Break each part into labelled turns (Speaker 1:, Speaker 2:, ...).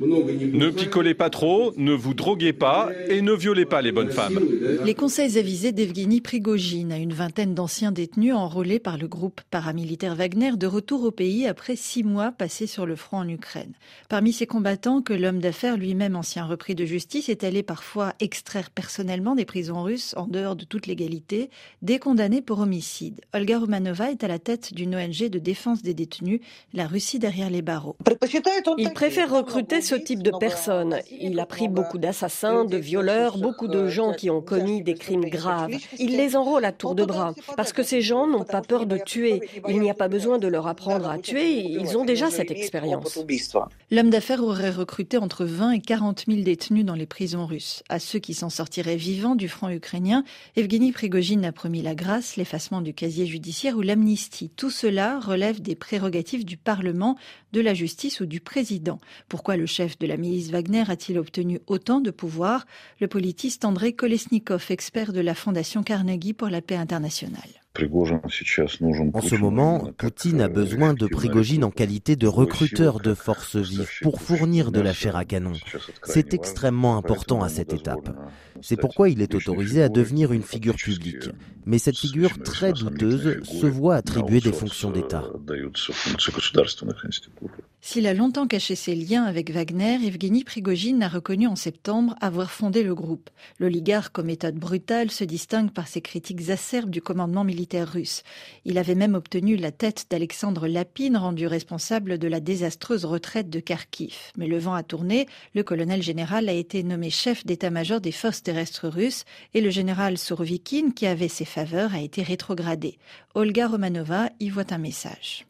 Speaker 1: Ne picolez pas trop, ne vous droguez pas et ne violez pas les bonnes femmes.
Speaker 2: Les conseils avisés d'Evgeny Prigogine à une vingtaine d'anciens détenus enrôlés par le groupe paramilitaire Wagner de retour au pays après six mois passés sur le front en Ukraine. Parmi ces combattants que l'homme d'affaires lui-même ancien repris de justice est allé parfois extraire personnellement des prisons russes en dehors de toute légalité, des condamnés pour homicide. Olga Romanova est à la tête d'une ONG de défense des détenus, la Russie derrière les barreaux.
Speaker 3: Il préfère recruter ce type de personnes. Il a pris beaucoup d'assassins, de violeurs, beaucoup de gens qui ont commis des crimes graves. Il les enrôle à tour de bras parce que ces gens n'ont pas peur de tuer. Il n'y a pas besoin de leur apprendre à tuer, ils ont déjà cette expérience.
Speaker 2: L'homme d'affaires aurait recruté entre 20 et 40 000 détenus dans les prisons russes. À ceux qui s'en sortiraient vivants du front ukrainien, Evgeny Prigogine a promis la grâce, l'effacement du casier judiciaire ou l'amnistie. Tout cela relève des prérogatives du Parlement, de la justice ou du président. Pourquoi le chef de la milice Wagner a-t-il obtenu autant de pouvoir? Le politiste André Kolesnikov, expert de la Fondation Carnegie pour la paix internationale.
Speaker 4: En ce moment, Poutine a besoin de Prigogine en qualité de recruteur de forces vives pour fournir de la chair à canon. C'est extrêmement important à cette étape. C'est pourquoi il est autorisé à devenir une figure publique. Mais cette figure très douteuse se voit attribuer des fonctions d'État.
Speaker 2: S'il a longtemps caché ses liens avec Wagner, Evgeny Prigogine a reconnu en septembre avoir fondé le groupe. L'oligarque aux méthodes brutales se distingue par ses critiques acerbes du commandement militaire russe. Il avait même obtenu la tête d'Alexandre Lapine, rendu responsable de la désastreuse retraite de Kharkiv. Mais le vent a tourné, le colonel général a été nommé chef d'état-major des forces terrestres russes et le général Surovikin, qui avait ses faveurs, a été rétrogradé. Olga Romanova y voit un message.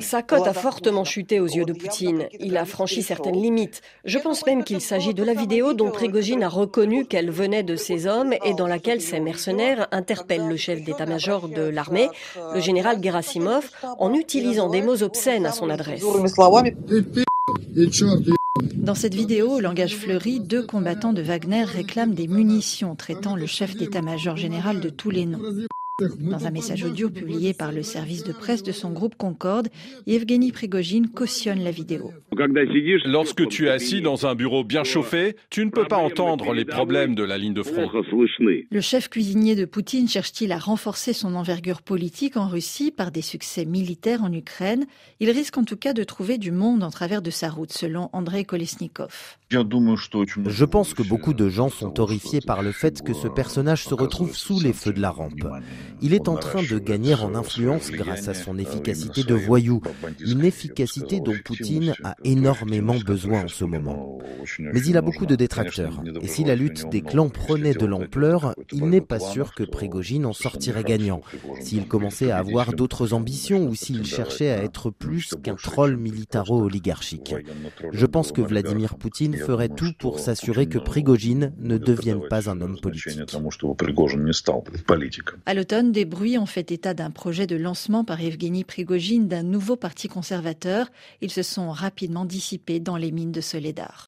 Speaker 3: Sa cote a fortement chuté aux yeux de Poutine. Il a franchi certaines limites. Je pense même qu'il s'agit de la vidéo dont Prigogine a reconnu qu'elle venait de ses hommes et dans laquelle ces mercenaires interpellent le chef d'état-major de l'armée, le général Gerasimov, en utilisant des mots obscènes à son adresse.
Speaker 2: Dans cette vidéo, au langage fleuri, deux combattants de Wagner réclament des munitions, traitant le chef d'état-major général de tous les noms. Dans un message audio publié par le service de presse de son groupe Concorde, Yevgeny Prigogine cautionne la vidéo.
Speaker 1: Lorsque tu es assis dans un bureau bien chauffé, tu ne peux pas entendre les problèmes de la ligne de front.
Speaker 2: Le chef cuisinier de Poutine cherche-t-il à renforcer son envergure politique en Russie par des succès militaires en Ukraine? Il risque en tout cas de trouver du monde en travers de sa route, selon Andrei Kolesnikov.
Speaker 4: Je pense que beaucoup de gens sont horrifiés par le fait que ce personnage se retrouve sous les feux de la rampe. Il est en train de gagner en influence grâce à son efficacité de voyou, une efficacité dont Poutine a énormément besoin en ce moment. Mais il a beaucoup de détracteurs, et si la lutte des clans prenait de l'ampleur, il n'est pas sûr que Prigogine en sortirait gagnant. S'il commençait à avoir d'autres ambitions ou s'il cherchait à être plus qu'un troll militaro-oligarchique. Je pense que Vladimir Poutine ferait tout pour s'assurer que Prigogine ne devienne pas un homme politique.
Speaker 2: Des bruits ont fait état d'un projet de lancement par Evgeny Prigogine d'un nouveau parti conservateur. Ils se sont rapidement dissipés dans les mines de Soledar.